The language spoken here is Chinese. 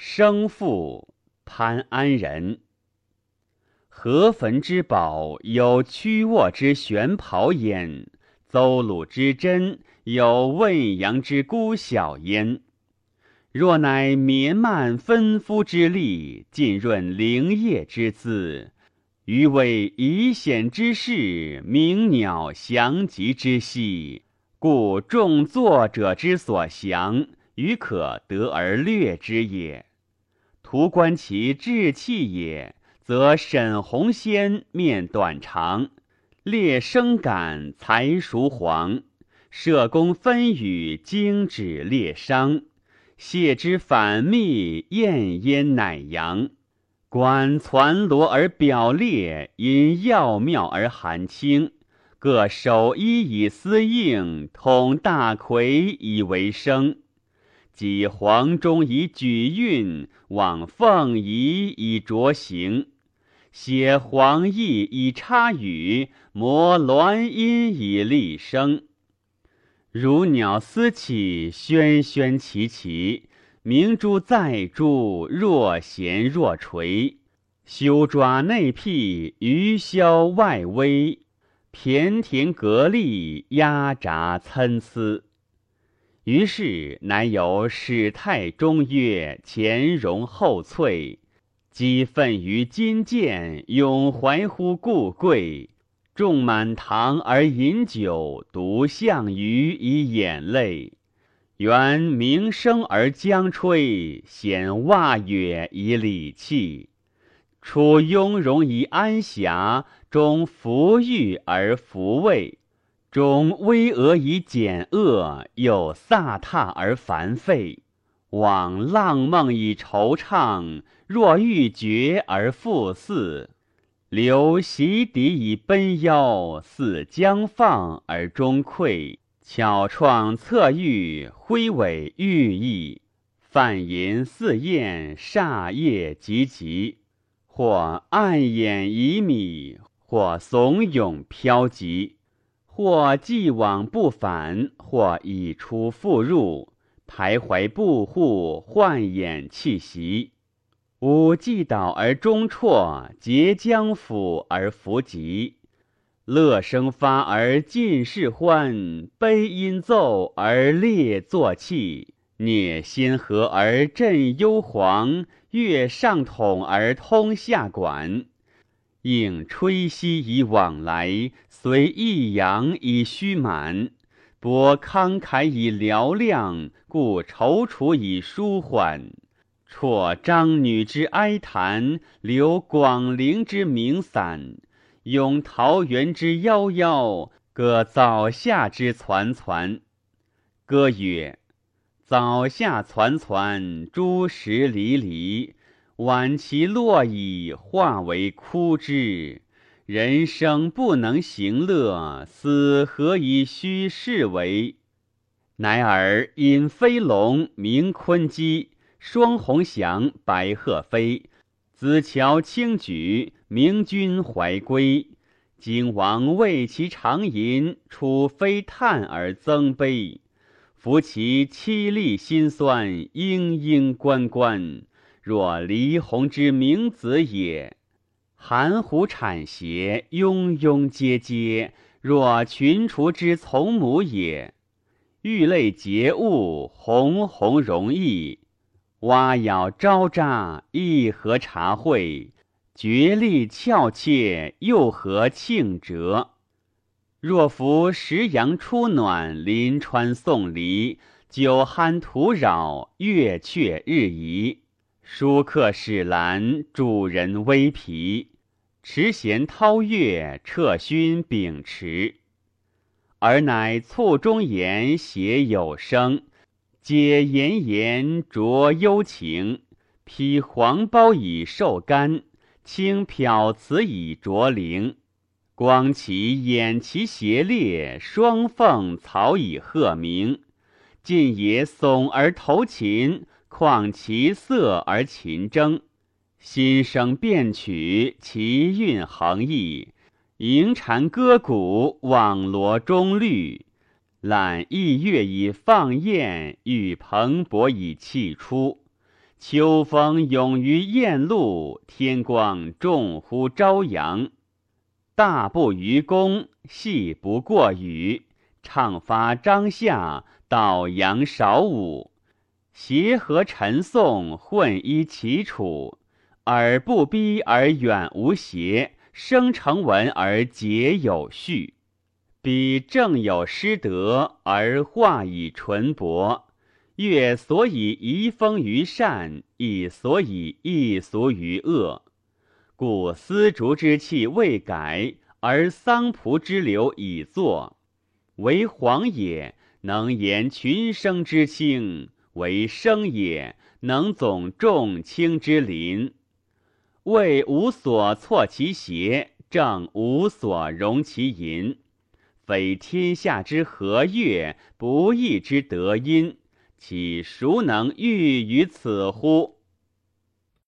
生父潘安人。河汾之宝有曲沃之玄袍焉，邹鲁之珍有汶阳之孤晓焉。若乃绵漫分肤之力，浸润灵液之姿，余为遗显之势，鸣鸟翔集之息，故众作者之所详，余可得而略之也。图观其志气也。则沈鸿先面短长，列生感才熟黄，射弓分羽精指列伤，谢之反密燕烟乃扬。观攒罗而表列，因要妙而含清。各守一以思应，统大魁以为生。即黄钟以举韵，往凤仪以着形。写黄翼以插羽，磨鸾音以立声。如鸟思起，喧喧其其；明珠在珠，若弦若垂。修爪内辟，鱼枭外微；骈庭阁立，压闸参差。于是乃有始态中约，前荣后翠。积愤于金剑，永怀乎故贵。众满堂而饮酒，独项羽以眼泪。原鸣声而将吹，显袜乐以礼器。处雍容以安暇，终弗欲而弗畏；终巍峨以简恶，又飒沓而繁废。往浪梦以惆怅。若欲绝而复似，留席底以奔腰，似将放而终溃。巧创侧玉，挥尾寓意，泛吟似燕，煞夜急急。或暗掩以米，或怂恿飘急，或既往不返，或已出复入，徘徊步户，幻掩气息。吾既倒而终辍，结将辅而弗及。乐声发而尽是欢，悲音奏而列作气。聂心和而振幽篁，乐上统而通下管。应吹息以往来，随抑扬以虚满。博慷慨以嘹亮，故踌躇以舒缓。辍张女之哀叹，留广陵之名散，咏桃源之夭夭，歌早夏之攒攒。歌曰：早夏攒攒，诸石离离，晚其落矣，化为枯枝。人生不能行乐，死何以须是为？乃尔引飞龙鸣鲲鸡。双鸿翔，白鹤飞，子乔轻举，明君怀归。景王为其长吟，楚非叹而增悲。夫其凄厉心酸，嘤嘤关关，若离鸿之明子也；含糊产邪，庸庸嗟嗟，若群雏之从母也。玉泪洁物，红红容易。蛙咬招札，亦何茶会；绝力翘切，又何庆折？若夫时阳初暖，临川送离，酒酣土扰，月却日移。书客使兰，主人微疲。持弦涛乐，彻勋秉持。而乃促中言，写有声。解炎炎，着幽情；披黄苞以授肝，轻漂瓷以濯灵。光其眼其斜列，双凤草以鹤鸣。近野耸而投禽，况其色而禽争。心声变曲，其韵横溢。吟蝉歌鼓，网罗中律。揽逸乐以放焰，欲蓬勃以气出。秋风涌于雁路，天光重乎朝阳。大不于公，细不过羽。唱发张夏，导扬少武。协和陈宋，混一齐楚。耳不逼而远无邪，声成文而节有序。彼正有失德，而化以淳薄。乐所以遗风于善，亦所以易俗于恶。故丝竹之气未改，而桑蒲之流已作。为黄也，能言群生之清；为生也，能总众卿之林。谓无所错其邪，正无所容其淫。非天下之和悦，不义之德音。岂孰能欲于此乎？